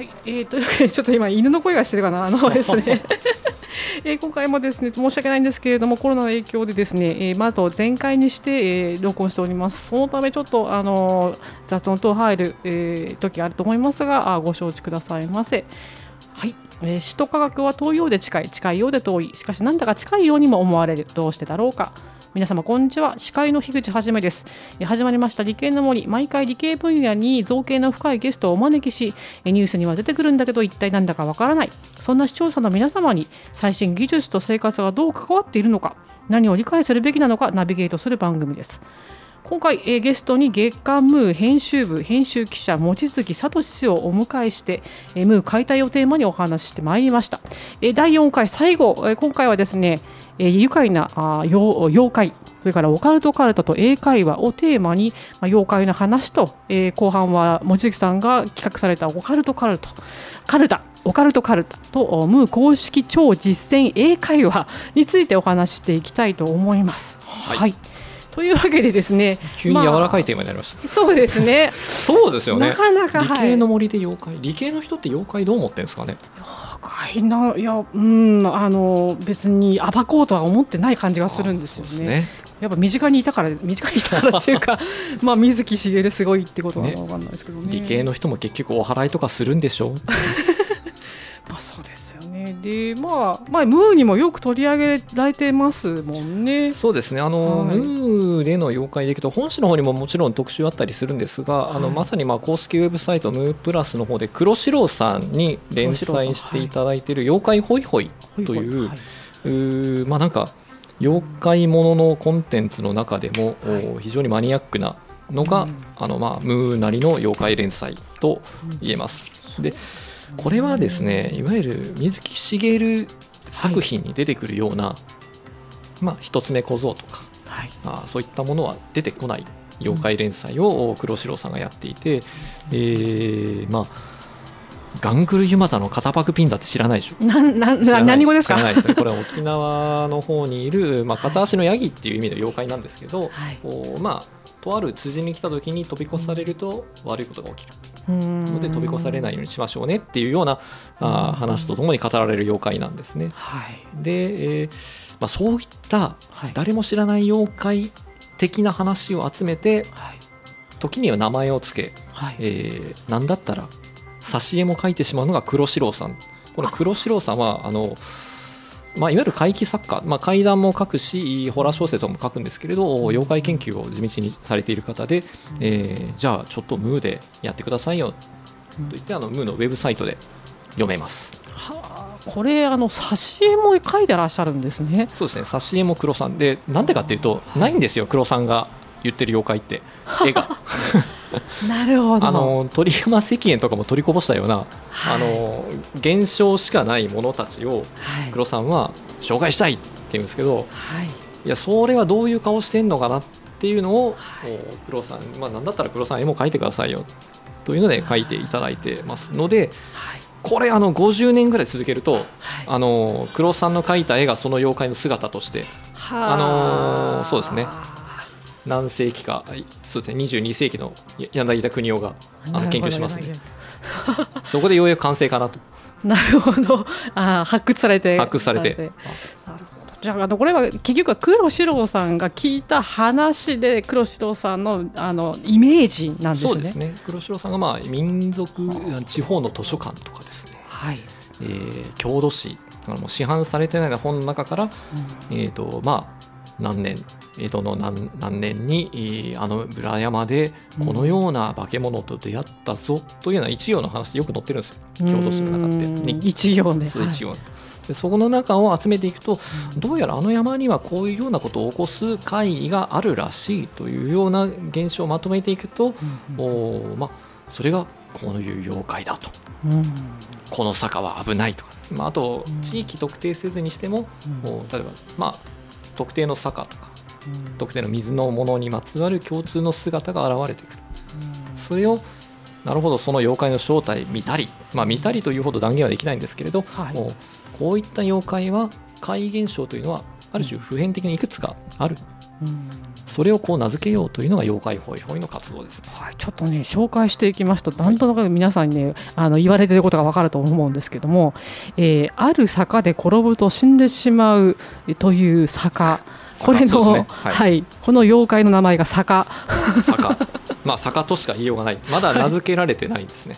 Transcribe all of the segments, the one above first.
はい、えー、というわけでちょっと今犬の声がしてるかな？あの ですね。えー、今回もですね申し訳ないんですけれどもコロナの影響でですね、えー、まず全開にして、えー、録音しております。そのためちょっとあの雑音等入る、えー、時あると思いますがあご承知くださいませ。はい、えー、首都科学は遠いようで近い近いようで遠い。しかしなんだか近いようにも思われる。どうしてだろうか皆様こんにちは。司会の樋口はじめです。始まりました理系の森。毎回理系分野に造形の深いゲストをお招きしニュースには出てくるんだけど一体なんだかわからない。そんな視聴者の皆様に最新技術と生活がどう関わっているのか何を理解するべきなのかナビゲートする番組です。今回、えー、ゲストに月刊ムー編集部編集記者望月聡氏をお迎えして、えー、ムー解体をテーマにお話ししてまいりました、えー、第4回最後、えー、今回はですね、えー、愉快なあ妖怪それからオカルトカルタと英会話をテーマに、まあ、妖怪の話と、えー、後半は望月さんが企画されたオカルトカルトカルタオカルトカルタとムー公式超実践英会話についてお話していきたいと思います。はい、はいというわけでですね急に柔らかいテーマになりました、まあ、そうですね。そうですよね。なかなか理系の森で妖怪、はい、理系の人って妖怪どう思ってるんですかね？妖怪ないやうんあの別に暴こうとは思ってない感じがするんですよね。ね。やっぱ身近にいたから身近にいたからっていうか まあ水木しげるすごいってことは分かんないですけどね、ね、理系の人も結局お祓いとかするんでしょう。まあそうですよね。でまあ、まあ、ムーにもよく取り上げられてますもんね。そうですね。あの、はい、ムーでの妖怪でいくと本誌の方にももちろん特集あったりするんですが、はい、あのまさにまあ公式ウェブサイトムープラスの方で黒白さんに連載していただいている「妖怪ホイホイ」という、はい、うまあなんか妖怪もののコンテンツの中でも、非常にマニアックなのが、うん、あのまあムーなりの妖怪連載と言えます。でこれはですねいわゆる水木しげる作品に出てくるような、はい、まあ一つ目小僧とか、はい、あそういったものは出てこない妖怪連載を黒城さんがやっていて、うん、えー、まあガングルユマタの肩パクピンダって知らないでしょ？ななな何語ですか？ないです。ねこれは沖縄の方にいる、まあ、片足のヤギっていう意味の妖怪なんですけど、はい、おまあとある辻に来た時に飛び越されると悪いことが起きる。ので飛び越されないようにしましょうねっていうようなあ話とともに語られる妖怪なんですね。はい、で、えーまあ、そういった誰も知らない妖怪的な話を集めて、はい、時には名前を付け、はい。えー、何だったら挿絵も描いてしまうのが黒四郎さん。この黒四郎さんはあのまあ、いわゆる怪奇作家、まあ、怪談も書くしホラー小説も書くんですけれど妖怪研究を地道にされている方で、えー、じゃあちょっとムーでやってくださいよと言ってあのムーのウェブサイトで読めます。はあ、これあの挿絵も書いてらっしゃるんですね。そうですね挿絵も黒さん。でなんでかっていうとないんですよ黒さんが言ってる妖怪って。絵が なるほど。あの鳥山石燕とかも取りこぼしたような、はい、あの現象しかないものたちを黒さんは紹介したいって言うんですけど、はい、いやそれはどういう顔してんのかなっていうのを、はい、黒さん、まあ、なんだったら黒さん絵も描いてくださいよというので描い。ていただいてますので、これあの50年ぐらい続けると、あの黒さんの描いた絵がその妖怪の姿として、あのそうですね何世紀かそうですね22世紀の柳田国夫があの研究しますね。そこでようやく完成かなと。なるほど。あ発掘されて。発掘されて。じゃあこれは結局は黒四郎さんが聞いた話で黒四郎さんのあのイメージなんですね。そうですね。黒四郎さんがまあ民族地方の図書館とかですね、はい。えー、郷土史もう市販されてない本の中から、うん、えーとまあ、何年江戸の何何年にあの裏山でこのような化け物と出会ったぞというような一行の話よく載ってるんですよ。郷土史の中って。一行ね。一行、はい。でそこの中を集めていくとどうやらあの山にはこういうようなことを起こす会議があるらしいというような現象をまとめていくと、うん、おまあ、それがこういう妖怪だと、うん、この坂は危ないとか、まあ、あと地域特定せずにしても、うん、例えば、まあ、特定の坂とか特定の水のものにまつわる共通の姿が現れてくる、それをなるほどその妖怪の正体見たり、まあ、見たりというほど断言はできないんですけれど、はい、もうこういった妖怪は怪現象というのはある種普遍的にいくつかある、うん、それをこう名付けようというのが妖怪ホイホイの活動です、はい、ちょっとね紹介していきますとなんとなく皆さんにねあの言われてることが分かると思うんですけども、えー、ある坂で転ぶと死んでしまうという坂これの、ね。はい、はい、この妖怪の名前が坂。坂。まあ坂としか言いようがない。まだ名付けられてないですね、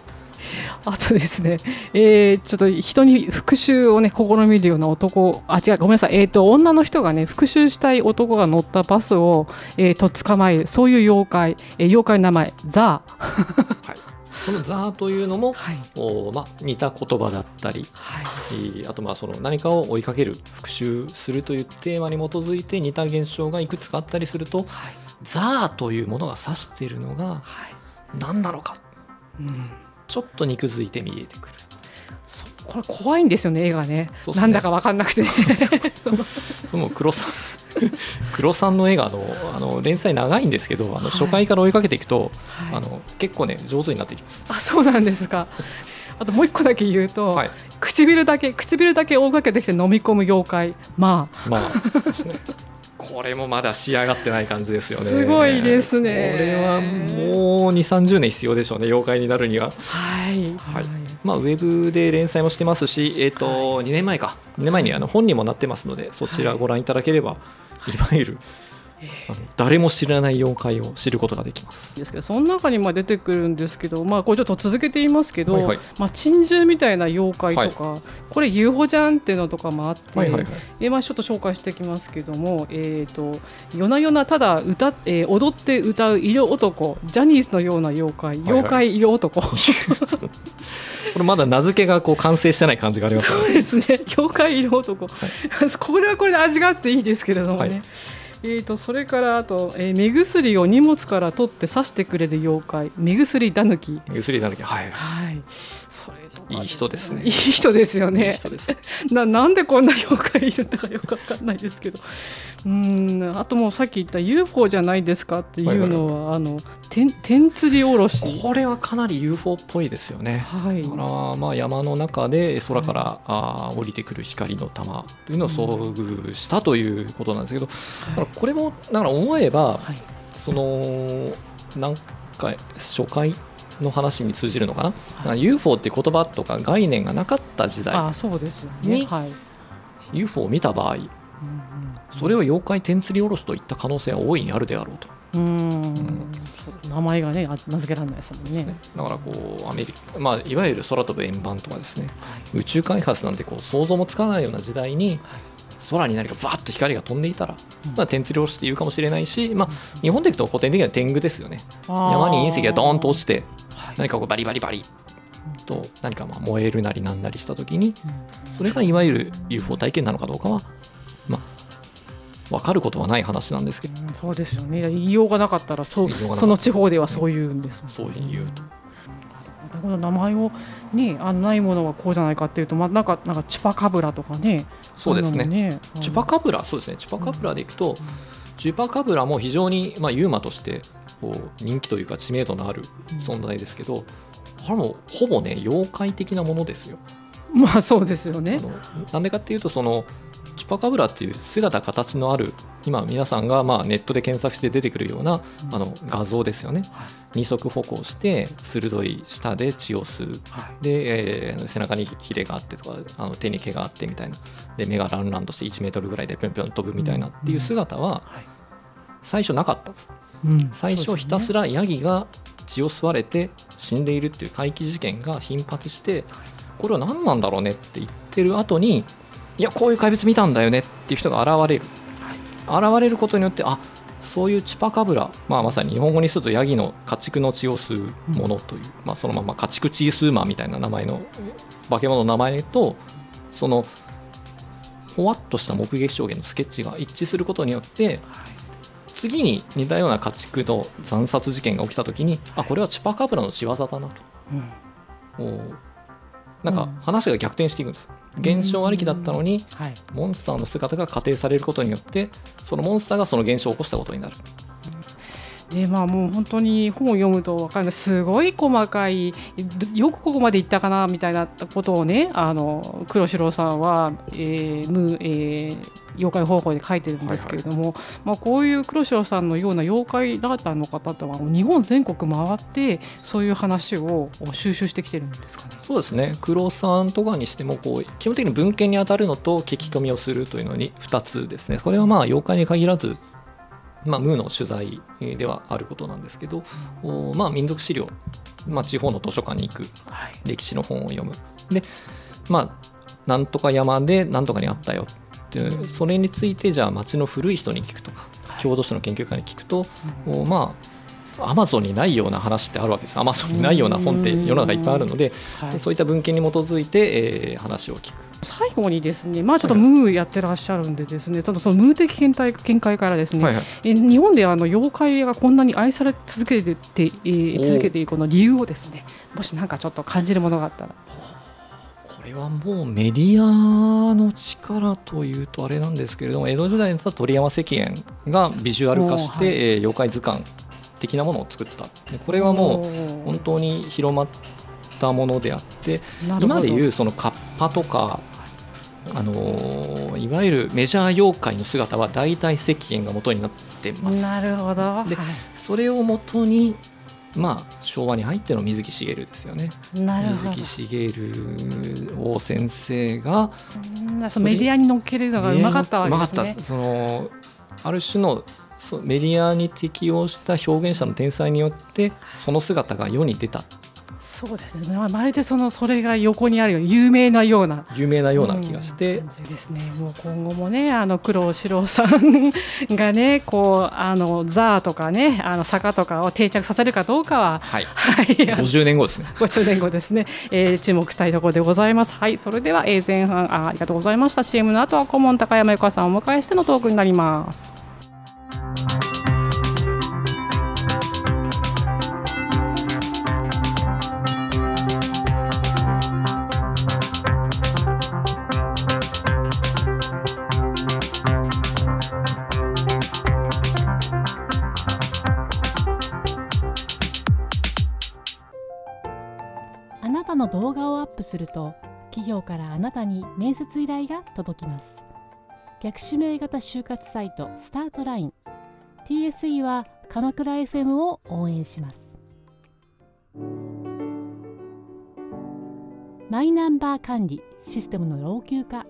あとですね、えー、ちょっと人に復讐をね試みるような男。あ違う。ごめんなさい。えっ、ー、と女の人がね復讐したい男が乗ったバスを、えー、と捕まえる。そういう妖怪、えー、妖怪の名前ザー。はいこの「ザー」というのも、はい、おまあ、似た言葉だったり、はい、あとまあその何かを追いかける復讐するというテーマに基づいて似た現象がいくつかあったりすると「はい、ザー」というものが指しているのが何なのか、うん、ちょっと肉付いて見えてくる。これ怖いんですよね絵がね、ね、なんだか分かんなくて、その黒さん 黒さんの絵があのあの連載長いんですけどあの初回から追いかけていくと、はい、あの結構ね上手になっていきますあそうなんですか あともう一個だけ言うと、はい、唇だけ唇だけ追いかけてきて飲み込む妖怪まあまあこれもまだ仕上がってない感じですよね。すごいですね。これはもう2、30年必要でしょうね、妖怪になるには。はい。はい。まあ、ウェブで連載もしてますし、えっ、ー、と、はい、2年前か、2年前にあの本にもなってますので、そちらご覧いただければ、はい、いわゆるあの誰も知らない妖怪を知ることができます。ですけどその中にま出てくるんですけど、まあ、これちょっと続けて言いますけど、はいはい、まあ、珍獣みたいな妖怪とか、はい、これ UFO じゃんっていうのとかもあって、はいはいはい、えまあ、ちょっと紹介していきますけども、えーと、夜な夜なただ歌、えー、踊って歌う色男ジャニーズのような妖怪、妖怪色男。これまだ名付けがこう完成してない感じがあります、ね、そうですね。妖怪色男、はい、これはこれで味があっていいですけれどもね、はいえーと、それからあと、えー、目薬を荷物から取って刺してくれる妖怪。目薬だぬき目薬だぬきはい、はい、それといい人ですね。いい人ですよね。ななんでこんな妖怪いるんだかよくわかんないですけどうんあともうさっき言った UFO じゃないですかっていうのは、はいはい、あの天天釣りおろし。これはかなり UFO っぽいですよね、はい、だからまあ山の中で空から、はい、あ降りてくる光の玉というのを遭遇したということなんですけど、はい、これもだから思えば、はい、その何回初回の話に通じるのかな、はい、UFO って言葉とか概念がなかった時代に UFO を見た場合、それを妖怪天釣りおろすといった可能性は大いにあるであろうと。うん、名前がね名付けられないですもんね、だからこうアメリカ、まあ、いわゆる空飛ぶ円盤とかですね、はい、宇宙開発なんてこう想像もつかないような時代に、空に何かバーッと光が飛んでいたら、まあ、天釣りおろしって言うかもしれないし、まあ、日本でいくと古典的には天狗ですよね。山に隕石がドーンと落ちて何かこうバリバリバリと何かまあ燃えるなりなんなりした時にそれがいわゆる UFO 体験なのかどうかはまあ分かることはない話なんですけど、うん、そうですよね。言いようがなかったらそうその地方ではそう言うんです、ね、そういうふうに言うと。この名前をねあないものはこうじゃないかっていうと、まあ、なんかなんかチュパカブラとかね。そうですね、ね、チュパカブラそうですね。チュパカブラでいくと、うん、チュパカブラも非常に、まあ、ユーマとしてこう人気というか知名度のある存在ですけど、うん、あれもほぼね妖怪的なものですよ。まあそうですよね。なんでかっていうとそのチュパカブラっていう姿形のある今皆さんがまあネットで検索して出てくるようなあの画像ですよね、二足歩行して鋭い舌で血を吸う、で、えー、背中にヒレがあってとかあの手に毛があってみたいな。で目がランランとして1メートルぐらいでぴょんぴょん飛ぶみたいなっていう姿は最初なかったんです、うん、最初ひたすらヤギが血を吸われて死んでいるっていう怪奇事件が頻発してこれは何なんだろうねって言ってる後にいやこういう怪物見たんだよねっていう人が現れる、はい、現れることによってあそういうチュパカブラ、まあ、まさに日本語にするとヤギの家畜の血を吸うものという、うん、まあ、そのまま家畜血吸うマンみたいな名前の化け物の名前とそのほわっとした目撃証言のスケッチが一致することによって、次に似たような家畜の惨殺事件が起きた時にあこれはチュパカブラの仕業だなと、うん、なんか話が逆転していくんです。現象ありきだったのに、はい、モンスターの姿が仮定されることによってそのモンスターがその現象を起こしたことになる。でまあ、もう本当に本を読むと分かるすごい細かいよくここまでいったかなみたいなことをねあの黒城さんは、えームえー、妖怪方法で書いてるんですけれども、はいはい、まあ、こういう黒潮さんのような妖怪ラーターの方とは日本全国回ってそういう話を収集してきてるんですかね。そうですね。黒さんとかにしてもこう基本的に文献に当たるのと聞き込みをするというのに2つですね。これはまあ妖怪に限らずまあ、ムーの取材ではあることなんですけど、うん、まあ、民族資料、まあ、地方の図書館に行く、はい、歴史の本を読む。でまあなんとか山でなんとかにあったよそれについてじゃあ町の古い人に聞くとか郷土史の研究家に聞くと、うん、まあアマゾンにないような話ってあるわけですアマゾンにないような本って世の中いっぱいあるので、はい、そういった文献に基づいて、えー、話を聞く。最後にですね、まあ、ちょっとムーやってらっしゃるんでですね、はい、そのそのムー的見解見解からですね、はいはい、え日本であの妖怪がこんなに愛され続けてて、えー、続けていくこの理由をですねもしなんかちょっと感じるものがあったら。これはもうメディアの力というとあれなんですけれども江戸時代だった鳥山石燕がビジュアル化して、はい、えー、妖怪図鑑的なものを作った。これはもう本当に広まったものであって今でいうそのカッパとかあのー、いわゆるメジャー妖怪の姿は大体石燕が元になってます。なるほど、で、はい、それを元にまあ、昭和に入っての水木しげるですよね。水木しげる王先生がメディアに乗っけるのがうまかったわけですね。そのある種のメディアに適応した表現者の天才によってその姿が世に出たそうですね。まるでそのそれが横にあるように有名なような有名なような気がして、うん、ですね。もう今後もねあの工藤四郎さんがねこうあのザーとかねあの坂とかを定着させるかどうかは、はい、はい、50年後ですね。50年後ですね、えー、注目したいところでございます。はい。それでは、えー、前半あありがとうございました。CM の後は顧問高山由香さんをお迎えしてのトークになりますたの動画をアップすると企業からあなたに面接依頼が届きます。逆指名型就活サイトスタートライン。TSE は鎌倉 FM を応援します。マイナンバー管理システムの老朽化。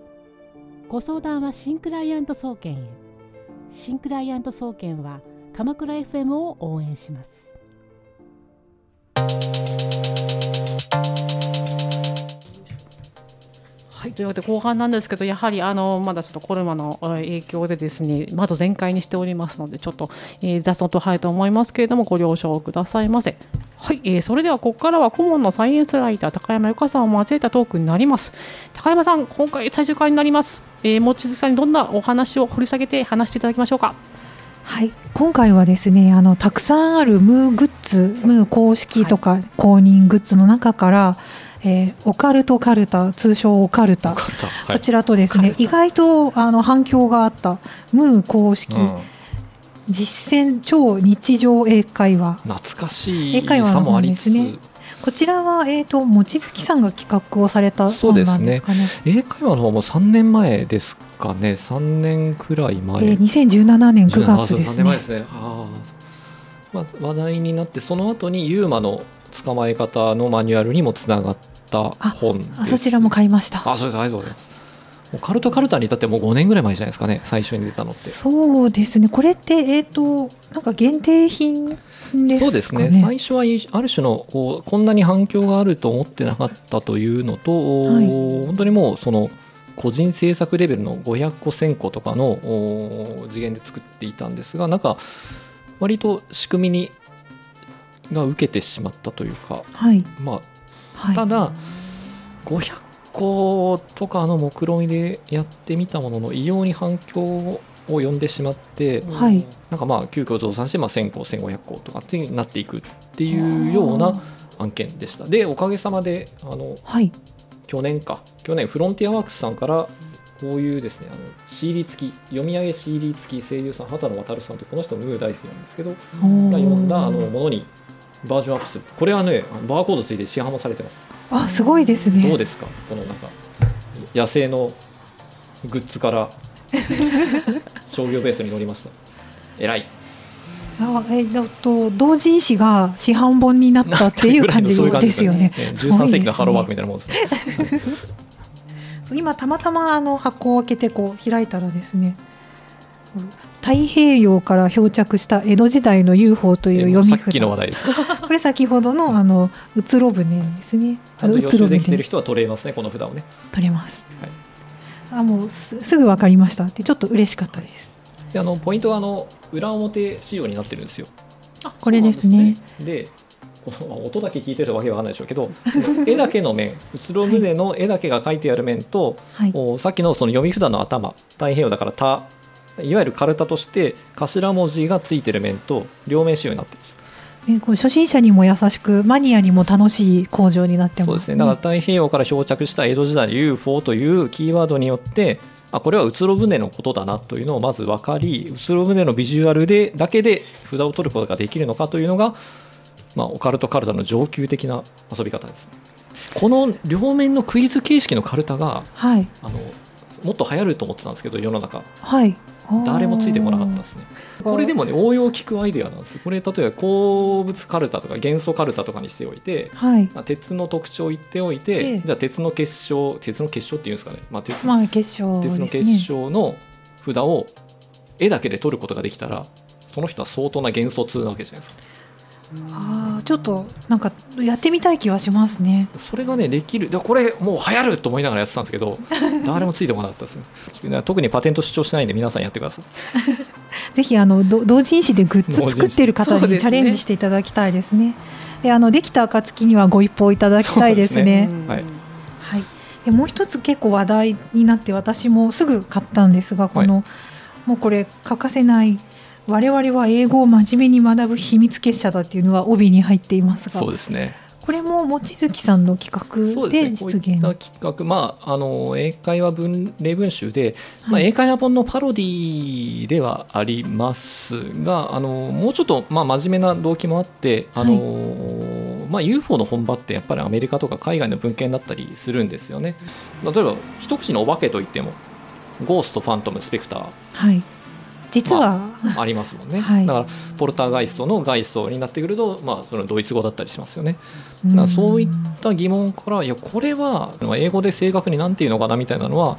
ご相談は新クライアント総研へ。新クライアント総研は鎌倉 FM を応援します。はい、というわけで後半なんですけどやはりあのまだちょっとコロナの影響でですねまだ全開にしておりますのでちょっと、えー、雑音と入ると思いますけれどもご了承くださいませ。はい、えー、それではここからは顧問のサイエンスライター高山由香さんを交えたトークになります。高山さん今回最終回になります、えー、望月さんにどんなお話を掘り下げて話していただきましょうか。はい、今回はですねあのたくさんあるムーグッズムー公式とか公認グッズの中から、えー、オカルトカルタ通称オカルタ、はい、こちらとですね意外とあの反響があった。ムー公式、うん、実践超日常英会話。懐かしい英会話の本ですね。こちらは、えーと、望月さんが企画をされた本なんですかね。ね英会話の方も3年前ですかね、3年くらい前。えー、2017年9月ですね。3年前ですね。あまあ、話題になって、その後にユーマの捕まえ方のマニュアルにもつながった本あそちらも買いました。あそれでありがとうございますカルトカルタに至ってもう5年ぐらい前じゃないですかね最初に出たのって。そうですね。これってえっ、ー、となんか限定品ですか、ね、そうですね。最初はある種のこんなに反響があると思ってなかったというのと、はい、本当にもうその個人制作レベルの500個1000個とかの次元で作っていたんですがなんか割と仕組みにが受けてしまったというか、はい、まあただ500個とかの目論見でやってみたものの異様に反響を呼んでしまって、はい、なんかまあ急遽増産してまあ1000個1500個とかってなっていくっていうような案件でした。でおかげさまであの、はい、去年か。去年フロンティアワークスさんからこういうですねあの CD 付き読み上げ CD 付き声優さん畑野渉さんというこの人ムー大好きなんですけどが読んだあのものにバージョンアップする。これはねバーコードついて市販もされてます。あすごいですね。どうですか？このなんか野生のグッズから 商業ベースに乗りました。偉い。あえだと同人誌が市販本になったっていう感じですよ ね。十三世紀のハローワークみたいなもんですね。今たまたまあの箱を開けてこう開いたらですね。太平洋から漂着した江戸時代の UFO という読み札。これ先ほどのあのうつろ舟ですね。ちゃんと予習できてる人は取れますねこの札をね。取れます。はい、あもうすすぐ分かりましたってちょっと嬉しかったです。であのポイントはあの裏表仕様になってるんですよ。あこれですね。でこの音だけ聞いてるわけわかんないでしょうけど 絵だけの面うつろ舟の絵だけが書いてある面と、はい、さっきのその読み札の頭太平洋だから「た」いわゆるカルタとして頭文字がついてる面と両面仕様になってるえこう初心者にも優しくマニアにも楽しい工場になってます、ね、そうですね。だから太平洋から漂着した江戸時代の UFO というキーワードによってあこれはうつろ舟のことだなというのをまず分かりうつろ舟のビジュアルでだけで札を取ることができるのかというのが、まあ、オカルトカルタの上級的な遊び方ですこの両面のクイズ形式のカルタが、はい、あのもっと流行ると思ってたんですけど世の中、はい、誰もついてこなかったですね。これでもね応用聞くアイデアなんですこれ例えば鉱物カルタとか元素カルタとかにしておいて、はい、まあ、鉄の特徴を言っておいて、じゃあ鉄の結晶鉄の結晶っていうんですかね、まあ鉄まあ結晶、ね、鉄の結晶の札を絵だけで取ることができたらその人は相当な元素通なわけじゃないですか。あちょっとなんかやってみたい気はしますね。それがねできる。でこれもう流行ると思いながらやってたんですけど 誰もついてこなかったですね。特にパテント主張しないんで皆さんやってください。ぜひあの同人誌でグッズ作っている方にチャレンジしていただきたいですね。であのできた暁にはご一報いただきたいですね、ね、はい、はい、でもう一つ結構話題になって私もすぐ買ったんですがこの、はい、もうこれ欠かせない我々は英語を真面目に学ぶ秘密結社だっていうのは帯に入っていますがそうですね。これも望月さんの企画で実現、ね、企画、まあ、あの英会話文例文集で、はい、まあ、英会話本のパロディではありますがあのもうちょっと、まあ、真面目な動機もあってあの、はい。まあ、UFO の本場ってやっぱりアメリカとか海外の文献だったりするんですよね。例えば一口のお化けといってもゴースト、ファントム、スペクター、はい、実は、まあ、ありますもんね、はい、だからポルターガイストのガイストになってくると、まあ、そのドイツ語だったりしますよね。だからそういった疑問からいやこれは英語で正確に何て言うのかなみたいなのは、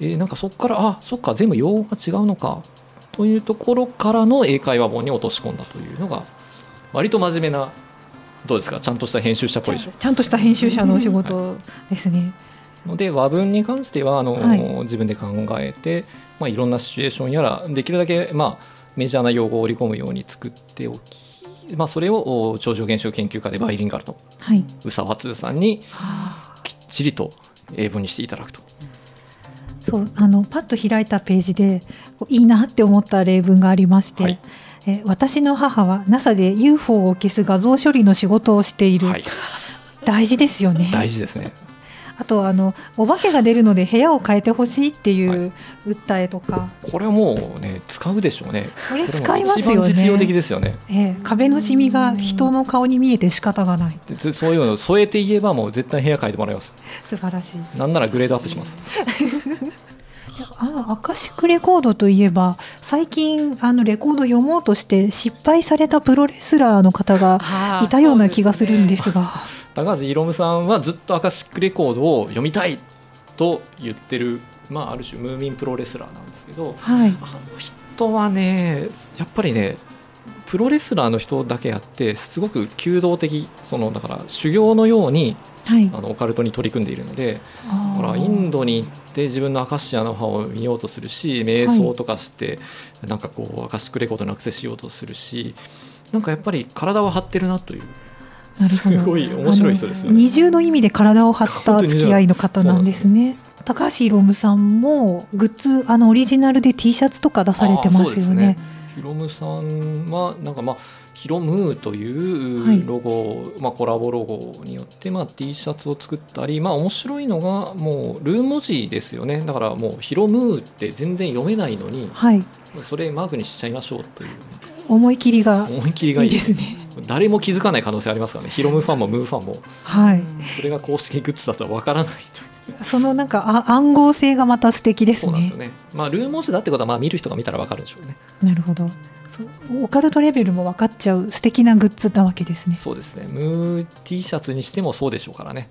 えー、なんかそこからあそっか全部用語が違うのかというところからの英会話本に落とし込んだというのが割と真面目などうですか？ちゃんとした編集者っぽいでしょ？ちゃんとした編集者のお仕事ですね。ので和文に関してはあの、はい、自分で考えて、まあ、いろんなシチュエーションやらできるだけ、まあ、メジャーな用語を織り込むように作っておき、まあ、それを超常現象研究家でバイリンガルの宇佐和通さんにきっちりと英文にしていただくと。そうあのパッと開いたページでいいなって思った例文がありまして、はい、え私の母は NASA で UFO を消す画像処理の仕事をしている、はい、大事ですよね。大事ですねあとあのお化けが出るので部屋を変えてほしいっていう訴えとか、はい、これはもうね使うでしょうね。これ使いますよね。実用的ですよね、えー、壁のシミが人の顔に見えて仕方がない。そういうのを添えて言えばもう絶対部屋変えてもらいます。素晴らしい。なんならグレードアップします。あのアカシックレコードといえば最近あのレコード読もうとして失敗されたプロレスラーの方がいたような気がするんですが。高橋宏夢さんはずっとアカシックレコードを読みたいと言ってる、まあ、ある種ムーミンプロレスラーなんですけど、はい、あの人はねやっぱりねプロレスラーの人だけあってすごく弓道的そのだから修行のように、はい、あのオカルトに取り組んでいるのでほらインドに行って自分のアカシアの葉を見ようとするし瞑想とかして、はい、なんかこうアカシックレコードにアクセスしようとするしなんかやっぱり体は張ってるなというすごい面白い人ですよ、ね、二重の意味で体を張った付き合いの方なんですね。高橋ロムさんもグッズあのオリジナルで T シャツとか出されてますよね。ヒロムさんはなんかまあヒロムーというロゴ、はい、まあコラボロゴによってまあ T シャツを作ったりまあ面白いのがもうルー文字ですよね。だからもうヒロムーって全然読めないのに、はい、それマークにしちゃいましょうという、ね、思い切りが思い切りがいいですね誰も気づかない可能性ありますからねヒロムファンもムーファンも、はい、それが公式グッズだとはわからないとそのなんか暗号性がまた素敵ですね。そうですね。まあルー文字だってことはまあ見る人が見たらわかるでしょうね。なるほど。オカルトレベルも分かっちゃう素敵なグッズなわけですね。そうですね。ムー T シャツにしてもそうでしょうからね。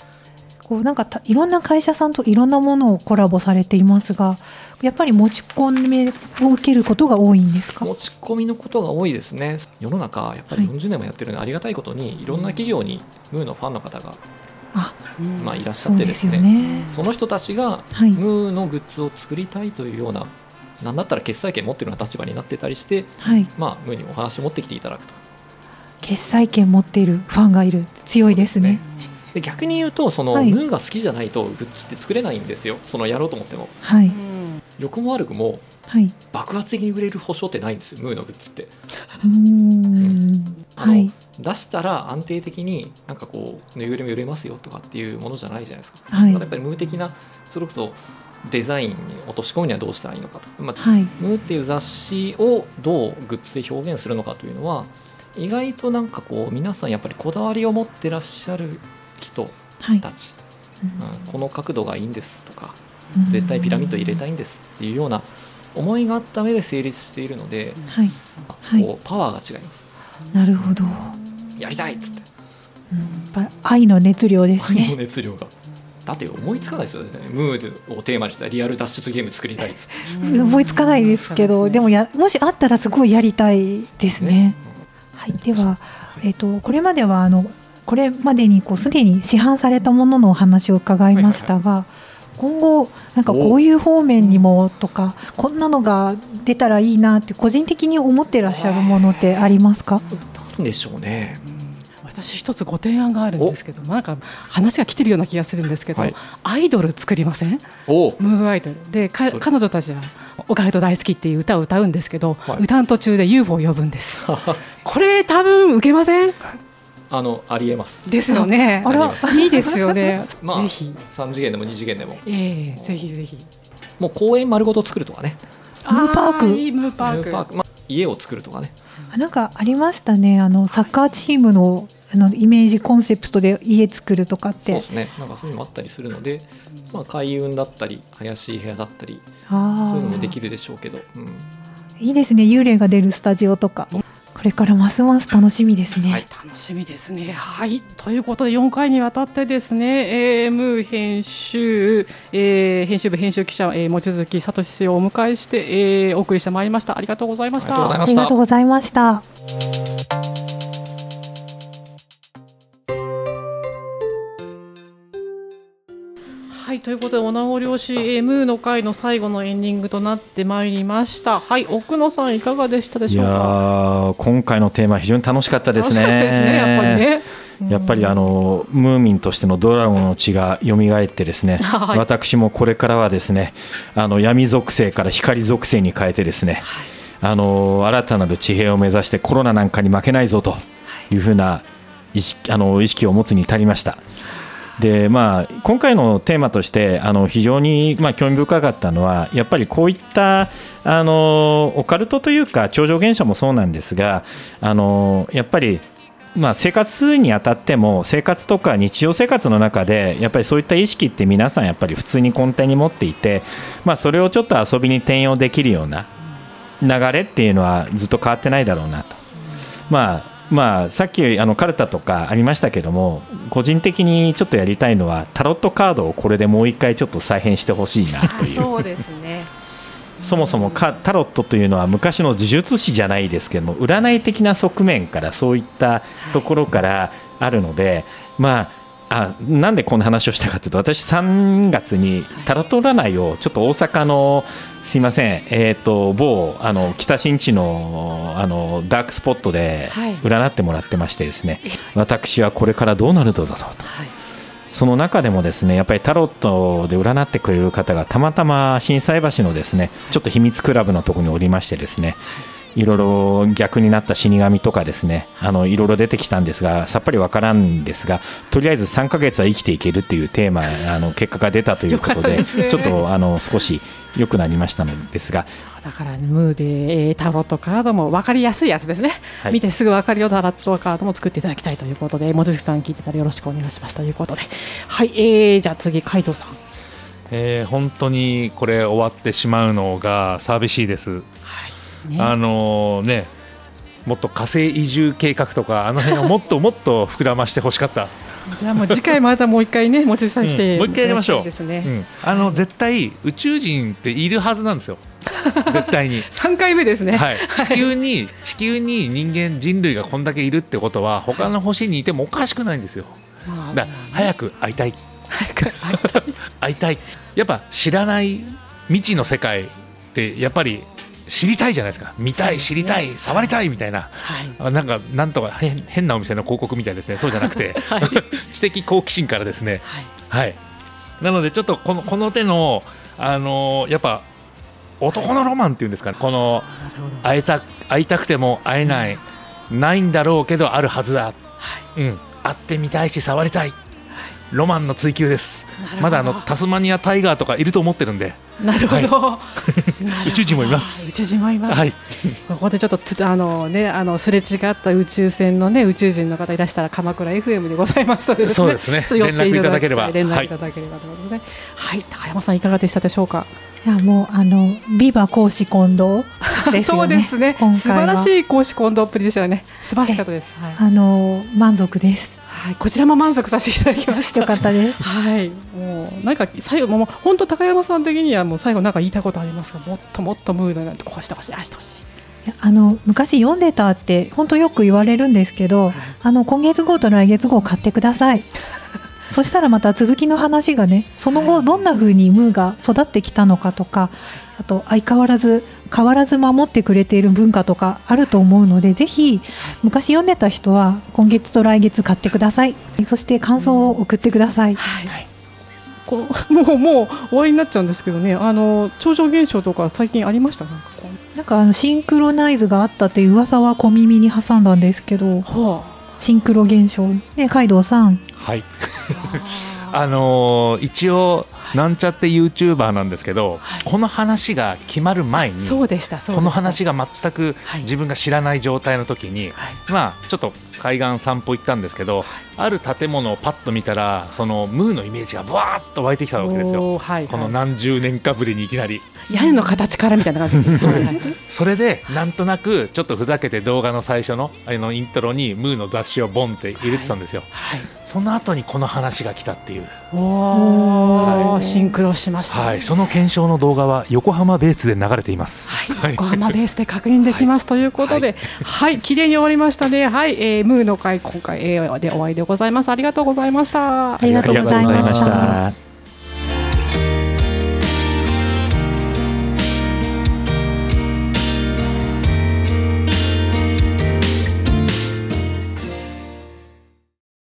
こうなんかいろんな会社さんといろんなものをコラボされていますが、やっぱり持ち込みを受けることが多いんですか？持ち込みのことが多いですね。世の中やっぱり40年もやってるので、ありがたいことにいろんな企業にムーのファンの方があまあ、いらっしゃってですね、ね、その人たちがムーのグッズを作りたいというような、はい、なんだったら決済権持ってるような立場になってたりして、はい、まあ、ムーにお話を持ってきていただくと。決済権持っているファンがいる。強いですね。で逆に言うとその、はい、ムーが好きじゃないとグッズって作れないんですよ。そのやろうと思っても、はい、良くも悪くも、はい、爆発的に売れる保証ってないんですよ。ムーのグッズって。うん、はい。出したら安定的になんかこうぬいぐるみ売れますよとかっていうものじゃないじゃないですか、はい、やっぱり無的なそれこそデザインに落とし込むにはどうしたらいいのかと、まあはい、ムーっていう雑誌をどうグッズで表現するのかというのは意外となんかこう皆さんやっぱりこだわりを持ってらっしゃる人たち、はい、うん、この角度がいいんですとか、うん、絶対ピラミッド入れたいんですっていうような思いがあった上で成立しているので、はい、こうパワーが違います。なるほど。やりたいっつって、うん、愛の熱量ですね。愛の熱量が。だって思いつかないですよね。ムードをテーマにしたリアル脱出ゲーム作りたいっつって。思いつかないですけどでもやもしあったらすごいやりたいですね、ね、はい。では、えーと、これまではあのこれまでにこうすでに市販されたもののお話を伺いましたが、はいはいはい今後なんかこういう方面にもとかこんなのが出たらいいなって個人的に思ってらっしゃるものってありますか？なんでしょうね。私一つご提案があるんですけどなんか話が来てるような気がするんですけど、はい、アイドル作りません？ムーアイドル。で彼女たちは「オカルト大好き」っていう歌を歌うんですけど、はい、歌の途中で UFO を呼ぶんです。これ多分受けません？あのありえます。ですよね。あらいいですよね。まあぜひ。3次元でも2次元でも。ええー、ぜひぜひ。もう公園丸ごと作るとかね。ムーパーク。いいムーパーク、まあ、家を作るとかね。なんかありましたね。あのサッカーチームのあのイメージコンセプトで家作るとかって。そうですね。なんかそういうのもあったりするので、まあ、開運だったり怪しい部屋だったりそういうのもできるでしょうけど、うん、いいですね。幽霊が出るスタジオとかこれからますます楽しみですね。はい、楽しみですね。はい、ということで4回にわたってですね、えー、ムー編集、えー、編集部編集記者、えー、望月聡氏をお迎えして、えー、お送りしてまいりました。ありがとうございました。ありがとうございました。はいということでお名残惜しいムーの会の最後のエンディングとなってまいりました。はい奥野さんいかがでしたでしょうか？今回のテーマ非常に楽しかったですね。ですねやっぱりね。やっぱりあのムーミンとしてのドラゴンの血が蘇ってですね、はい、私もこれからはですねあの闇属性から光属性に変えてですね、はい、あの新たなる地平を目指してコロナなんかに負けないぞというふうな意識あの意識を持つに至りました。でまあ、今回のテーマとしてあの非常に、まあ、興味深かったのはやっぱりこういったあのオカルトというか超常現象もそうなんですがあのやっぱりまあ、生活にあたっても生活とか日常生活の中でやっぱりそういった意識って皆さんやっぱり普通に根底に持っていて、まあ、それをちょっと遊びに転用できるような流れっていうのはずっと変わってないだろうなと。まあまあ、さっきあのカルタとかありましたけども個人的にちょっとやりたいのはタロットカードをこれでもう一回ちょっと再編してほしいなという。そうですね。そもそもタロットというのは昔の呪術師じゃないですけども占い的な側面からそういったところからあるので、まああなんでこんな話をしたかというと私3月にタロット占いをちょっと大阪のすいません、えーと、某あの北新地のあのダークスポットで占ってもらってましてですね、私はこれからどうなるのだろうと。その中でもですねやっぱりタロットで占ってくれる方がたまたま心斎橋のですねちょっと秘密クラブのところにおりましてですねいろいろ逆になった死神とかですね。あのいろいろ出てきたんですがさっぱりわからんですがとりあえず3か月は生きていけるっていうテーマあの結果が出たということで、ね、ちょっとあの少し良くなりましたのですが。だからムーでタロットカードも分かりやすいやつですね、はい、見てすぐ分かるようなタロットカードも作っていただきたいということで望月さん聞いてたらよろしくお願いしますということで。はい、えー、じゃあ次海藤さん。えー、本当にこれ終わってしまうのが寂しいです。あのねもっと火星移住計画とかあの辺をもっともっと膨らましてほしかった。じゃあもう次回またもう一回ね持ちさん来て、うん、もう一回やりましょう。ですね。うん、あの、絶対宇宙人っているはずなんですよ。絶対に。3回目ですね、はい、地球に地球に人間人類がこんだけいるってことは他の星にいてもおかしくないんですよ、だ早く会いたい。早く会いたい。会いたい。やっぱ知らない未知の世界ってやっぱり知りたいじゃないですか。見たい、ね、知りたい触りたいみたいな、はい、なんかなんとか変なお店の広告みたいですね。そうじゃなくて、はい、知的好奇心からですね、はい、はい、なのでちょっとこのこの手のあのー、やっぱ男のロマンっていうんですかね。この会えた会いたくても会えない、うん、ないんだろうけどあるはずだ、はい、うん、会ってみたいし触りたいロマンの追求です。まだあのタスマニアタイガーとかいると思ってるんで。なるほど、はい、宇宙人もいます。宇宙人もいます、はい、ここでちょっとあのねあのすれ違った宇宙船のね宇宙人の方いらしたら鎌倉 FM でございますので、ね、そうですね。連絡いただければ。連絡いただければと。いうことでね、はい、はい、高山さんいかがでしたでしょうか？いやもうあのビバ公私混同ですよね。そうですね。素晴らしい公私混同っぷりでしたよね。素晴らしかったです。はい、あの満足です。はい、こちらも満足させていただきました。よかったです。はい、もうなんか最後もう本当高山さん的にはもう最後なんか言いたいことありますか？もっともっとムードなんてこうしてほしい、ああしてほしい。あの昔読んでたって本当よく言われるんですけど、あの今月号と来月号買ってください。そしたらまた続きの話がねその後どんな風にムーが育ってきたのかとかあと相変わらず変わらず守ってくれている文化とかあると思うのでぜひ昔読んでた人は今月と来月買ってください。そして感想を送ってください、はい。こうもうもう終わりになっちゃうんですけどね。あの超常現象とか最近ありました？なんかなんかあのシンクロナイズがあったっていう噂は小耳に挟んだんですけど、はあ、シンクロ現象。ねカイドウさん。はい。あのー、一応なんちゃってユーチューバーなんですけど、はい、この話が決まる前にそうでしたこの話が全く自分が知らない状態の時に、はい、まあちょっと海岸散歩行ったんですけど、はい、ある建物をパッと見たらそのムーのイメージがぶわっと湧いてきたわけですよ、はいはい、この何十年かぶりにいきなり。屋根の形からみたいな感じですそうです。それでなんとなくちょっとふざけて動画の最初のあのイントロにムーの雑誌をボンって入れてたんですよ、はい、その後にこの話が来たっていう。お、はい、シンクロしました、ね、はい、その検証の動画は横浜ベースで流れています、はい、横浜ベースで確認できます、ということではい。綺麗に終わりましたね。はい、えー、ムーの会今回、えー、でお会いでございます。ありがとうございました。ありがとうございました